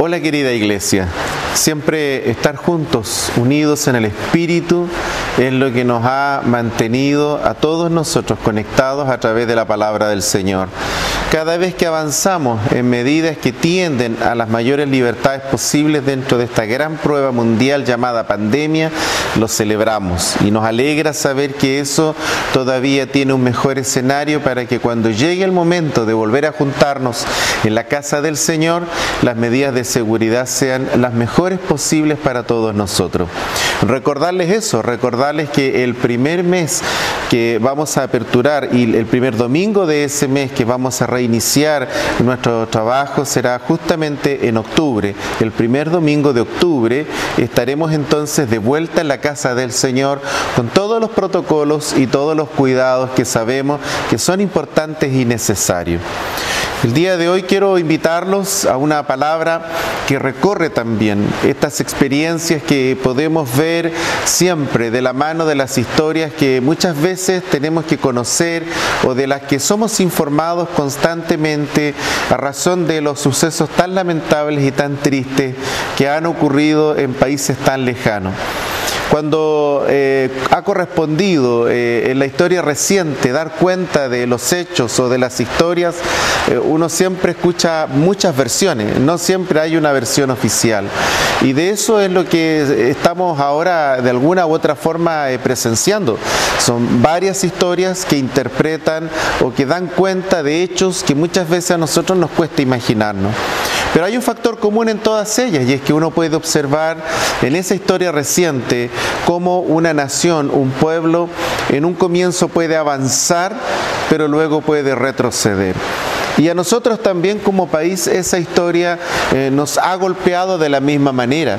Hola querida iglesia, siempre estar juntos, unidos en el Espíritu, es lo que nos ha mantenido a todos nosotros conectados a través de la palabra del Señor. Cada vez que avanzamos en medidas que tienden a las mayores libertades posibles dentro de esta gran prueba mundial llamada pandemia, lo celebramos y nos alegra saber que eso todavía tiene un mejor escenario para que cuando llegue el momento de volver a juntarnos en la casa del Señor, las medidas de seguridad sean las mejores posibles para todos nosotros. Recordarles eso, recordarles que el primer mes que vamos a aperturar y el primer domingo de ese mes que vamos a reiniciar nuestro trabajo será justamente en octubre. El primer domingo de octubre estaremos entonces de vuelta en la casa del Señor con todos los protocolos y todos los cuidados que sabemos que son importantes y necesarios. El día de hoy quiero invitarlos a una palabra que recorre también estas experiencias que podemos ver siempre de la mano de las historias que muchas veces tenemos que conocer o de las que somos informados constantemente a razón de los sucesos tan lamentables y tan tristes que han ocurrido en países tan lejanos cuando eh, ha correspondido eh, en la historia reciente dar cuenta de los hechos o de las historias, eh, uno siempre escucha muchas versiones, no siempre hay una versión oficial. Y de eso es lo que estamos ahora de alguna u otra forma presenciando. Son varias historias que interpretan o que dan cuenta de hechos que muchas veces a nosotros nos cuesta imaginarnos. Pero hay un factor común en todas ellas y es que uno puede observar en esa historia reciente cómo una nación, un pueblo, en un comienzo puede avanzar, pero luego puede retroceder. Y a nosotros también como país esa historia eh, nos ha golpeado de la misma manera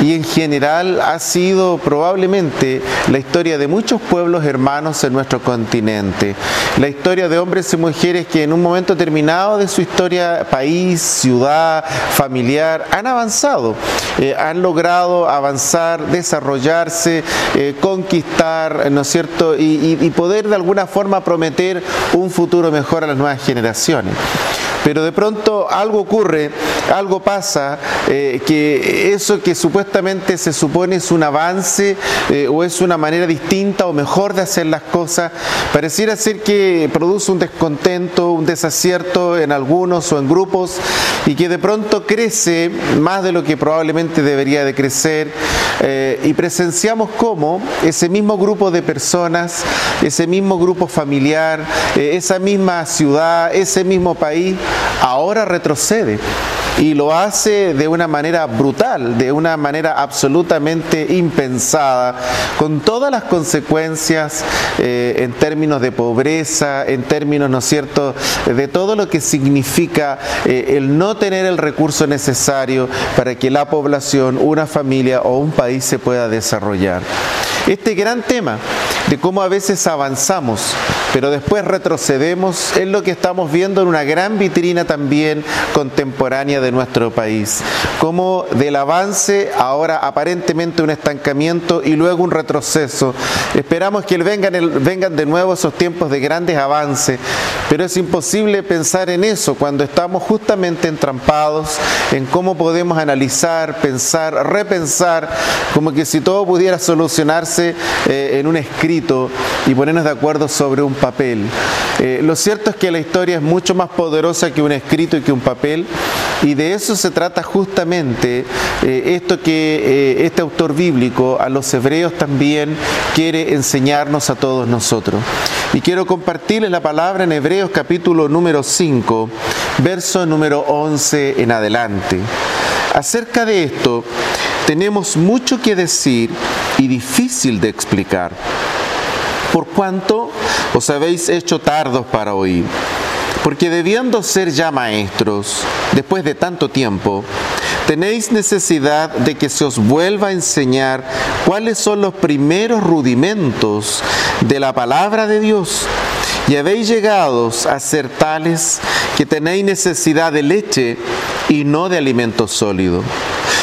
y en general ha sido probablemente la historia de muchos pueblos hermanos en nuestro continente. La historia de hombres y mujeres que en un momento determinado de su historia, país, ciudad, familiar, han avanzado, eh, han logrado avanzar, desarrollarse, eh, conquistar, ¿no es cierto? Y poder de alguna forma prometer un futuro mejor a las nuevas generaciones pero de pronto algo ocurre, algo pasa, eh, que eso que supuestamente se supone es un avance eh, o es una manera distinta o mejor de hacer las cosas, pareciera ser que produce un descontento, un desacierto en algunos o en grupos y que de pronto crece más de lo que probablemente debería de crecer. Eh, y presenciamos cómo ese mismo grupo de personas, ese mismo grupo familiar, esa misma ciudad, ese mismo país, ahora retrocede y lo hace de una manera brutal, de una manera absolutamente impensada, con todas las consecuencias eh, en términos de pobreza, en términos, ¿no es cierto?, de todo lo que significa eh, el no tener el recurso necesario para que la población, una familia o un país se pueda desarrollar. Este gran tema de cómo a veces avanzamos, pero después retrocedemos, es lo que estamos viendo en una gran vitrina también contemporánea de nuestro país. Como del avance, ahora aparentemente un estancamiento y luego un retroceso. Esperamos que vengan, vengan de nuevo esos tiempos de grandes avances, pero es imposible pensar en eso cuando estamos justamente entrampados en cómo podemos analizar, pensar, repensar, como que si todo pudiera solucionarse eh, en un escrito y ponernos de acuerdo sobre un papel. Eh, lo cierto es que la historia es mucho más poderosa que un escrito y que un papel y de eso se trata justamente eh, esto que eh, este autor bíblico a los hebreos también quiere enseñarnos a todos nosotros. Y quiero compartirles la palabra en Hebreos capítulo número 5, verso número 11 en adelante. Acerca de esto tenemos mucho que decir y difícil de explicar, por cuanto os habéis hecho tardos para oír. Porque debiendo ser ya maestros, después de tanto tiempo, tenéis necesidad de que se os vuelva a enseñar cuáles son los primeros rudimentos de la palabra de Dios. Y habéis llegado a ser tales que tenéis necesidad de leche y no de alimento sólido.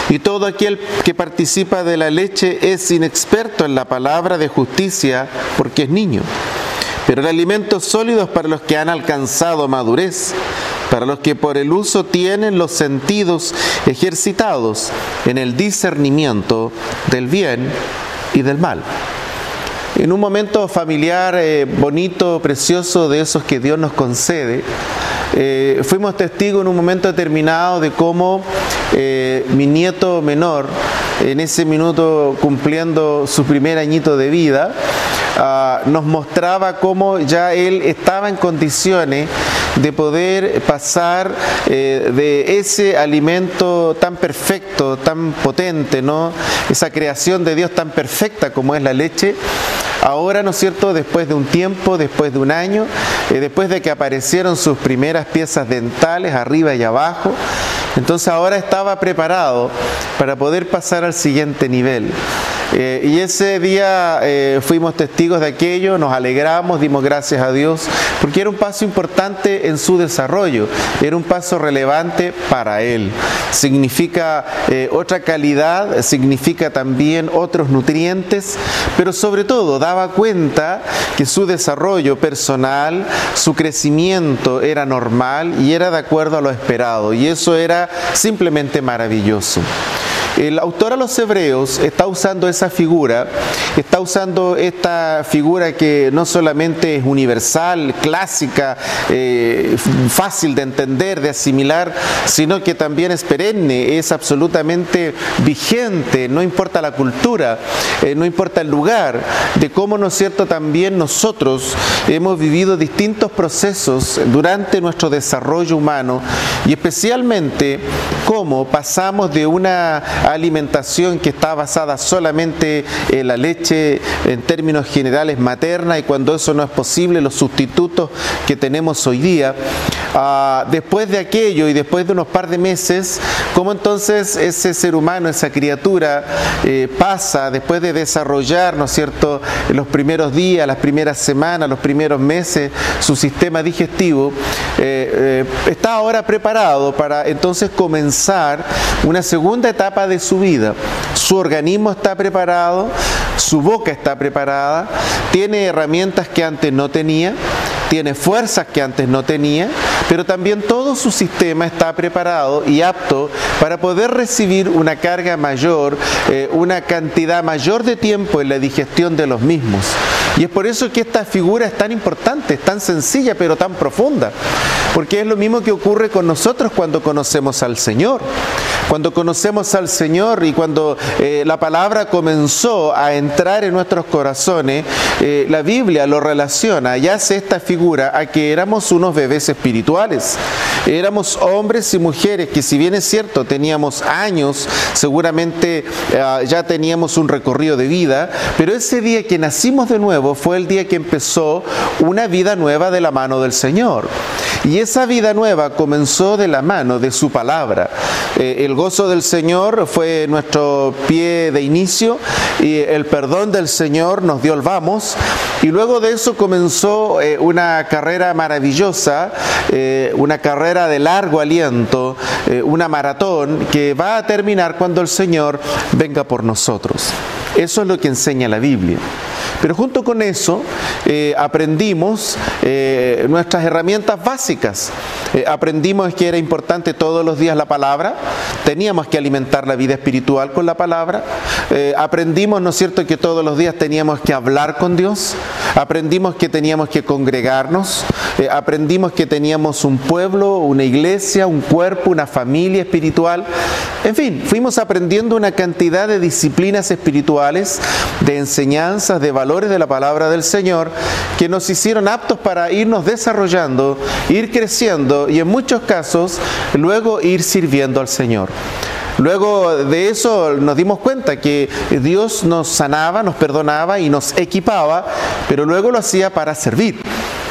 Y todo aquel que participa de la leche es inexperto en la palabra de justicia porque es niño. Pero el alimento sólido es para los que han alcanzado madurez, para los que por el uso tienen los sentidos ejercitados en el discernimiento del bien y del mal. En un momento familiar eh, bonito, precioso, de esos que Dios nos concede, eh, fuimos testigos en un momento determinado de cómo eh, mi nieto menor, en ese minuto cumpliendo su primer añito de vida, ah, nos mostraba cómo ya él estaba en condiciones de poder pasar eh, de ese alimento tan perfecto, tan potente, ¿no? Esa creación de Dios tan perfecta como es la leche, Ahora, ¿no es cierto?, después de un tiempo, después de un año, eh, después de que aparecieron sus primeras piezas dentales arriba y abajo, entonces ahora estaba preparado para poder pasar al siguiente nivel. Eh, y ese día eh, fuimos testigos de aquello, nos alegramos, dimos gracias a Dios, porque era un paso importante en su desarrollo, era un paso relevante para él. Significa eh, otra calidad, significa también otros nutrientes, pero sobre todo daba cuenta que su desarrollo personal, su crecimiento era normal y era de acuerdo a lo esperado, y eso era simplemente maravilloso. El autor a los hebreos está usando esa figura, está usando esta figura que no solamente es universal, clásica, eh, fácil de entender, de asimilar, sino que también es perenne, es absolutamente vigente, no importa la cultura, eh, no importa el lugar, de cómo, ¿no es cierto?, también nosotros hemos vivido distintos procesos durante nuestro desarrollo humano y especialmente cómo pasamos de una alimentación que está basada solamente en la leche en términos generales materna y cuando eso no es posible, los sustitutos que tenemos hoy día. Ah, después de aquello y después de unos par de meses, ¿cómo entonces ese ser humano, esa criatura, eh, pasa después de desarrollar, ¿no es cierto?, los primeros días, las primeras semanas, los primeros meses, su sistema digestivo, eh, eh, está ahora preparado para entonces comenzar una segunda etapa de su vida. Su organismo está preparado, su boca está preparada, tiene herramientas que antes no tenía, tiene fuerzas que antes no tenía, pero también todo su sistema está preparado y apto para poder recibir una carga mayor, eh, una cantidad mayor de tiempo en la digestión de los mismos. Y es por eso que esta figura es tan importante, es tan sencilla pero tan profunda, porque es lo mismo que ocurre con nosotros cuando conocemos al Señor. Cuando conocemos al Señor y cuando eh, la palabra comenzó a entrar en nuestros corazones, eh, la Biblia lo relaciona y hace esta figura a que éramos unos bebés espirituales. Éramos hombres y mujeres que si bien es cierto teníamos años, seguramente eh, ya teníamos un recorrido de vida, pero ese día que nacimos de nuevo fue el día que empezó una vida nueva de la mano del Señor. Y esa vida nueva comenzó de la mano de su palabra. El gozo del Señor fue nuestro pie de inicio y el perdón del Señor nos dio el vamos. Y luego de eso comenzó eh, una carrera maravillosa, eh, una carrera de largo aliento, una maratón que va a terminar cuando el Señor venga por nosotros. Eso es lo que enseña la Biblia. Pero junto con eso eh, aprendimos eh, nuestras herramientas básicas. Eh, aprendimos que era importante todos los días la palabra, teníamos que alimentar la vida espiritual con la palabra. aprendimos, ¿no es cierto?, que todos los días teníamos que hablar con Dios. Aprendimos que teníamos que congregarnos. aprendimos que teníamos un pueblo, una iglesia, un cuerpo, una familia espiritual. En fin, fuimos aprendiendo una cantidad de disciplinas espirituales, de enseñanzas, de valores de la palabra del Señor, que nos hicieron aptos para irnos desarrollando, ir creciendo y en muchos casos luego ir sirviendo al Señor. Luego de eso nos dimos cuenta que Dios nos sanaba, nos perdonaba y nos equipaba, pero luego lo hacía para servir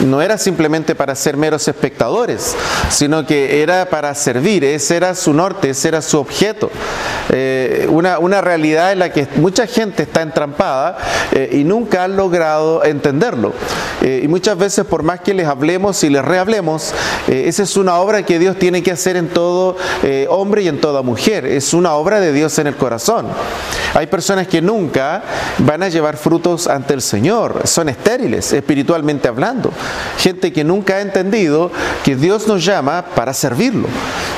no era simplemente para ser meros espectadores, sino que era para servir, ese era su norte, ese era su objeto. Eh, una, una, realidad en la que mucha gente está entrampada eh, y nunca han logrado entenderlo. Eh, y muchas veces por más que les hablemos y les rehablemos, esa es una obra que Dios tiene que hacer en todo hombre y en toda mujer, es una obra de Dios en el corazón. Hay personas que nunca van a llevar frutos ante el Señor, son estériles espiritualmente hablando Gente que nunca ha entendido que Dios nos llama para servirlo.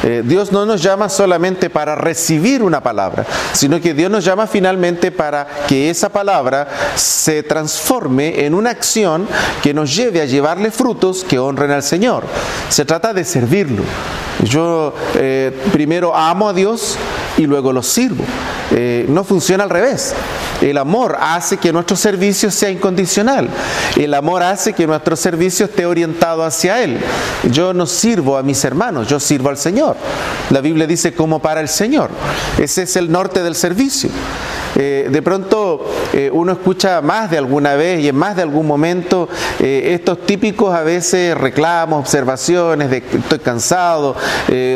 Eh, Dios no nos llama solamente para recibir una palabra, sino que Dios nos llama finalmente para que esa palabra se transforme en una acción que nos lleve a llevarle frutos que honren al Señor. Se trata de servirlo. Yo eh, primero amo a Dios y luego lo sirvo. Eh, no funciona al revés. El amor hace que nuestro servicio sea incondicional. El amor hace que nuestro servicio esté orientado hacia Él. Yo no sirvo a mis hermanos, yo sirvo al Señor. La Biblia dice como para el Señor. Ese es el norte del servicio. Eh, de pronto eh, uno escucha más de alguna vez y en más de algún momento eh, estos típicos a veces reclamos, observaciones de estoy cansado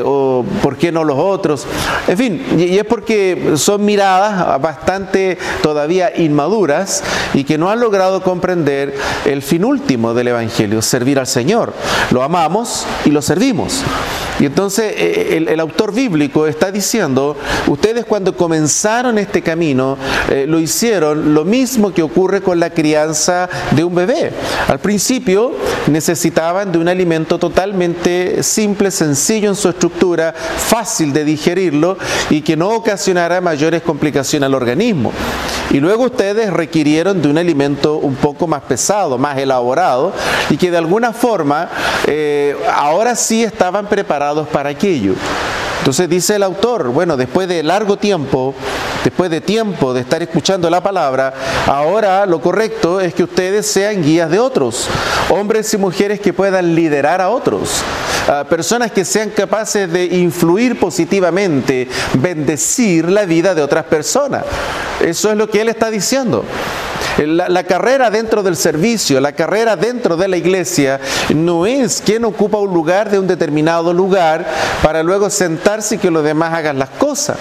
o por qué no los otros. En fin, y, es porque son miradas bastante todavía inmaduras y que no han logrado comprender el fin último del Evangelio, servir al Señor. Lo amamos y lo servimos. Y entonces el autor bíblico está diciendo, ustedes cuando comenzaron este camino, eh, lo hicieron lo mismo que ocurre con la crianza de un bebé. Al principio necesitaban de un alimento totalmente simple, sencillo en su estructura, fácil de digerirlo y que no ocasionara mayores complicaciones al organismo. Y luego ustedes requirieron de un alimento un poco más pesado, más elaborado y que de alguna forma eh, ahora sí estaban preparados para aquello. Entonces dice el autor, bueno, después de largo tiempo, después de tiempo de estar escuchando la palabra, ahora lo correcto es que ustedes sean guías de otros, hombres y mujeres que puedan liderar a otros, personas que sean capaces de influir positivamente, bendecir la vida de otras personas. Eso es lo que él está diciendo. La, carrera dentro del servicio, la carrera dentro de la iglesia, no es quien ocupa un lugar de un determinado lugar para luego sentarse y que los demás hagan las cosas.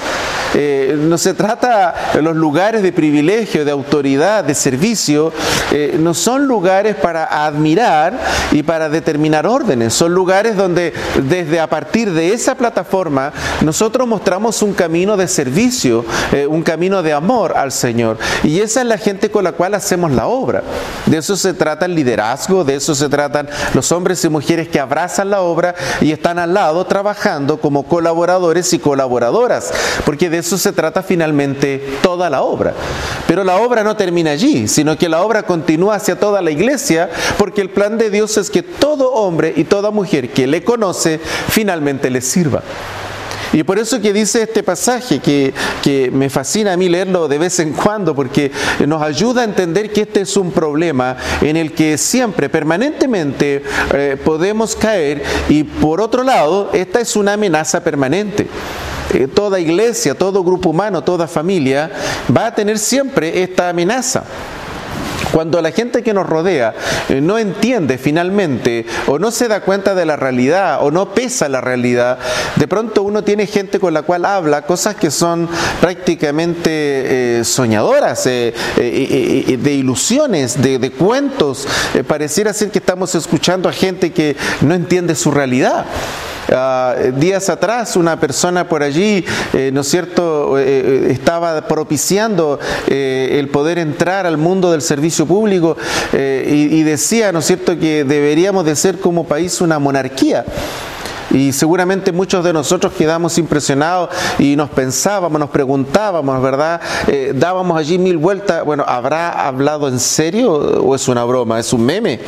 Eh, no se trata de los lugares de privilegio, de autoridad, de servicio, eh, no son lugares para admirar y para determinar órdenes, son lugares donde desde a partir de esa plataforma nosotros mostramos un camino de servicio, eh, un camino de amor al Señor. Y esa es la gente con la cual hacemos la obra. De eso se trata el liderazgo, de eso se tratan los hombres y mujeres que abrazan la obra y están al lado trabajando como colaboradores y colaboradoras, porque de eso se trata finalmente toda la obra. Pero la obra no termina allí, sino que la obra continúa hacia toda la iglesia, porque el plan de Dios es que todo hombre y toda mujer que le conoce finalmente le sirva. Y por eso que dice este pasaje, que, me fascina a mí leerlo de vez en cuando, porque nos ayuda a entender que este es un problema en el que siempre, permanentemente, eh, podemos caer y por otro lado, esta es una amenaza permanente. Eh, toda iglesia, todo grupo humano, toda familia va a tener siempre esta amenaza. Cuando la gente que nos rodea eh, no entiende finalmente o no se da cuenta de la realidad o no pesa la realidad, de pronto uno tiene gente con la cual habla cosas que son prácticamente eh, soñadoras, de ilusiones, de, de cuentos. pareciera ser que estamos escuchando a gente que no entiende su realidad. Ah, días atrás una persona por allí, eh, ¿no es cierto?, eh, eh, estaba propiciando el poder entrar al mundo del servicio público y, y decía, ¿no es cierto?, que deberíamos de ser como país una monarquía. Y seguramente muchos de nosotros quedamos impresionados y nos pensábamos, nos preguntábamos, ¿verdad? Eh, dábamos allí mil vueltas, bueno, ¿habrá hablado en serio o es una broma? ¿Es un meme?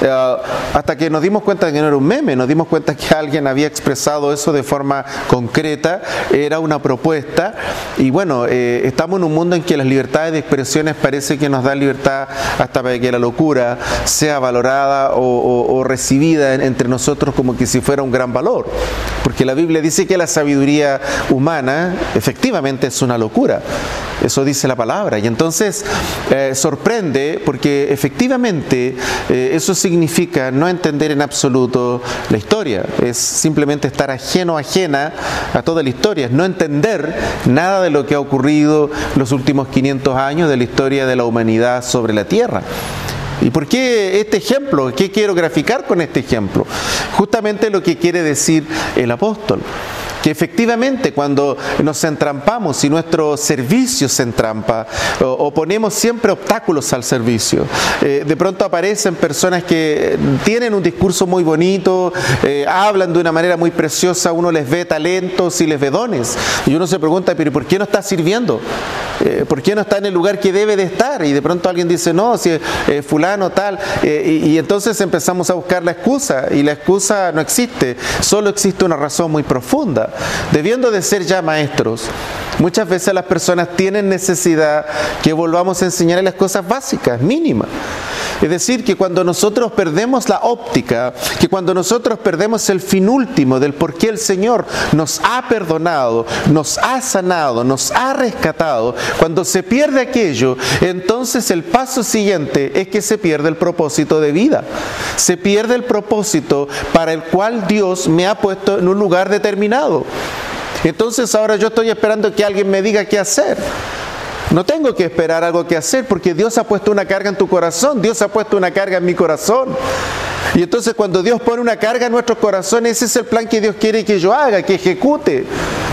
Eh, hasta que nos dimos cuenta de que no era un meme, nos dimos cuenta que alguien había expresado eso de forma concreta, era una propuesta y bueno, eh, estamos en un mundo en que las libertades de expresiones parece que nos da libertad hasta para que la locura sea valorada o, recibida entre nosotros como que si fuera un gran valor porque la Biblia dice que la sabiduría humana efectivamente es una locura. Eso dice la palabra. Y entonces eh, sorprende porque efectivamente eh, eso significa no entender en absoluto la historia. Es simplemente estar ajeno, ajena a toda la historia. Es no entender nada de lo que ha ocurrido los últimos 500 años de la historia de la humanidad sobre la tierra. ¿Y por qué este ejemplo? ¿Qué quiero graficar con este ejemplo? Justamente lo que quiere decir el apóstol. Que efectivamente cuando nos entrampamos y nuestro servicio se entrampa o, ponemos siempre obstáculos al servicio, eh, de pronto aparecen personas que tienen un discurso muy bonito, eh, hablan de una manera muy preciosa, uno les ve talentos y les ve dones. Y uno se pregunta, pero ¿por qué no está sirviendo? Eh, ¿Por qué no está en el lugar que debe de estar? Y de pronto alguien dice, no, si fulano tal. Y entonces empezamos a buscar la excusa y la excusa no existe, solo existe una razón muy profunda. Debiendo de ser ya maestros, muchas veces las personas tienen necesidad que volvamos a enseñarles las cosas básicas, mínimas. Es decir, que cuando nosotros perdemos la óptica, que cuando nosotros perdemos el fin último del por qué el Señor nos ha perdonado, nos ha sanado, nos ha rescatado, cuando se pierde aquello, entonces el paso siguiente es que se pierde el propósito de vida. Se pierde el propósito para el cual Dios me ha puesto en un lugar determinado. Entonces ahora yo estoy esperando que alguien me diga qué hacer. No tengo que esperar algo que hacer porque Dios ha puesto una carga en tu corazón, Dios ha puesto una carga en mi corazón. Y entonces cuando Dios pone una carga en nuestro corazón, ese es el plan que Dios quiere que yo haga, que ejecute.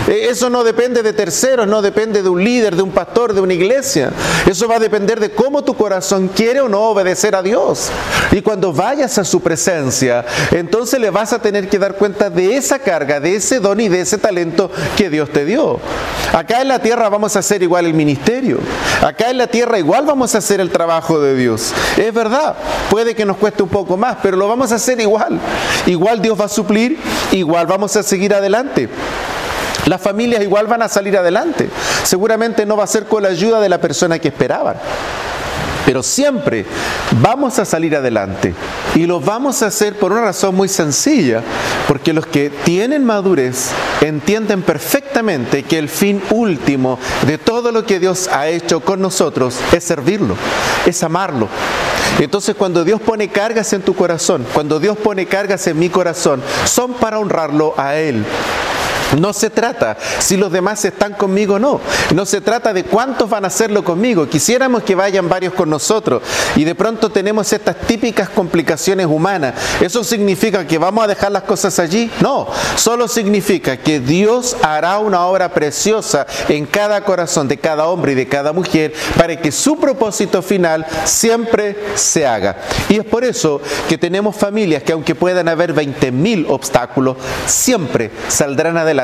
E, eso no depende de terceros, no depende de un líder, de un pastor, de una iglesia. Eso va a depender de cómo tu corazón quiere o no obedecer a Dios. Y cuando vayas a su presencia, entonces le vas a tener que dar cuenta de esa carga, de ese don y de ese talento que Dios te dio. Acá en la tierra vamos a hacer igual el ministerio. Acá en la tierra igual vamos a hacer el trabajo de Dios. Es verdad, puede que nos cueste un poco más, pero lo vamos a hacer igual. Igual Dios va a suplir, igual vamos a seguir adelante. Las familias igual van a salir adelante. Seguramente no va a ser con la ayuda de la persona que esperaban. Pero siempre vamos a salir adelante. Y lo vamos a hacer por una razón muy sencilla. Porque los que tienen madurez entienden perfectamente que el fin último de todo lo que Dios ha hecho con nosotros es servirlo, es amarlo, entonces cuando Dios pone cargas en tu corazón, cuando Dios pone cargas en mi corazón, son para honrarlo a Él. No se trata si los demás están conmigo o no. No se trata de cuántos van a hacerlo conmigo. Quisiéramos que vayan varios con nosotros y de pronto tenemos estas típicas complicaciones humanas. ¿Eso significa que vamos a dejar las cosas allí? No, solo significa que Dios hará una obra preciosa en cada corazón de cada hombre y de cada mujer para que su propósito final siempre se haga. Y es por eso que tenemos familias que aunque puedan haber 20.000 obstáculos, siempre saldrán adelante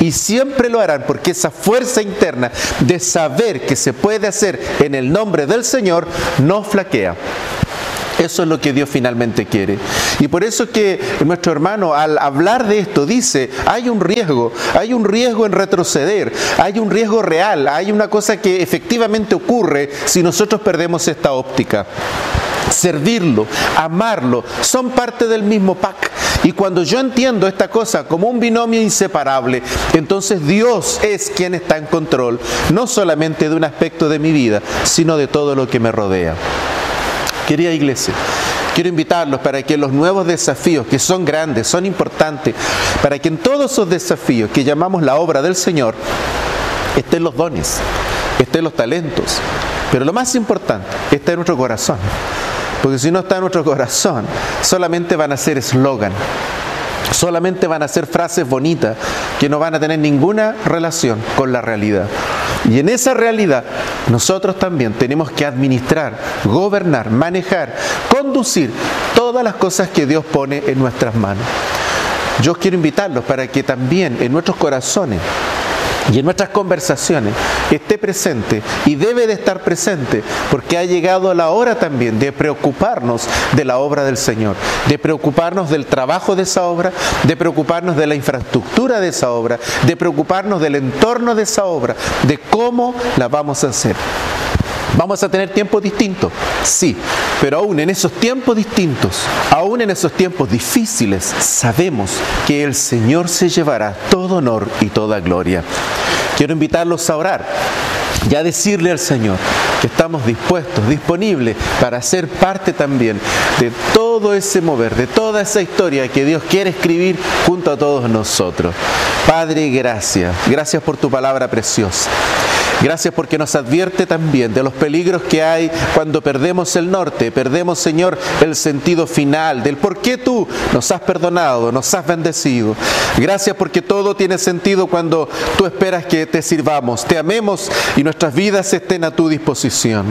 y siempre lo harán porque esa fuerza interna de saber que se puede hacer en el nombre del Señor no flaquea. Eso es lo que Dios finalmente quiere. Y por eso que nuestro hermano al hablar de esto dice, hay un riesgo, hay un riesgo en retroceder, hay un riesgo real, hay una cosa que efectivamente ocurre si nosotros perdemos esta óptica servirlo, amarlo, son parte del mismo pack. Y cuando yo entiendo esta cosa como un binomio inseparable, entonces Dios es quien está en control, no solamente de un aspecto de mi vida, sino de todo lo que me rodea. Querida iglesia, quiero invitarlos para que los nuevos desafíos, que son grandes, son importantes, para que en todos esos desafíos que llamamos la obra del Señor, estén los dones, estén los talentos, pero lo más importante está en nuestro corazón. Porque si no está en nuestro corazón, solamente van a ser eslogan, solamente van a ser frases bonitas que no van a tener ninguna relación con la realidad. Y en esa realidad nosotros también tenemos que administrar, gobernar, manejar, conducir todas las cosas que Dios pone en nuestras manos. Yo quiero invitarlos para que también en nuestros corazones y en nuestras conversaciones esté presente y debe de estar presente porque ha llegado la hora también de preocuparnos de la obra del Señor, de preocuparnos del trabajo de esa obra, de preocuparnos de la infraestructura de esa obra, de preocuparnos del entorno de esa obra, de cómo la vamos a hacer. ¿Vamos a tener tiempos distintos? Sí, pero aún en esos tiempos distintos, aún en esos tiempos difíciles, sabemos que el Señor se llevará todo honor y toda gloria. Quiero invitarlos a orar y a decirle al Señor que estamos dispuestos, disponibles para ser parte también de todo ese mover, de toda esa historia que Dios quiere escribir junto a todos nosotros. Padre, gracias. Gracias por tu palabra preciosa. Gracias porque nos advierte también de los peligros que hay cuando perdemos el norte, perdemos, Señor, el sentido final del por qué tú nos has perdonado, nos has bendecido. Gracias porque todo tiene sentido cuando tú esperas que te sirvamos, te amemos y nuestras vidas estén a tu disposición.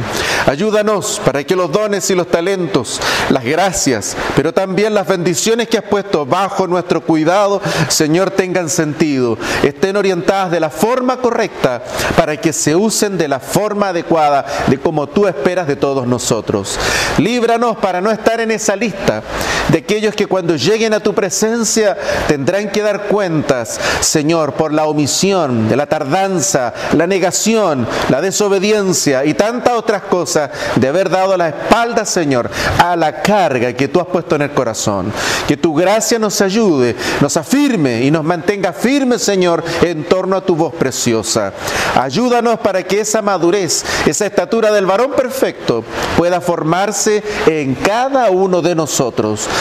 Ayúdanos para que los dones y los talentos, las pero también las bendiciones que has puesto bajo nuestro cuidado, Señor, tengan sentido, estén orientadas de la forma correcta para que se usen de la forma adecuada de como tú esperas de todos nosotros. Líbranos para no estar en esa lista de aquellos que cuando lleguen a tu presencia tendrán que dar cuentas, Señor, por la omisión, la tardanza, la negación, la desobediencia y tantas otras cosas de haber dado la espalda, Señor, a la carga que tú has puesto en el corazón. Que tu gracia nos ayude, nos afirme y nos mantenga firmes, Señor, en torno a tu voz preciosa. Ayúdanos para que esa madurez, esa estatura del varón perfecto pueda formarse en cada uno de nosotros.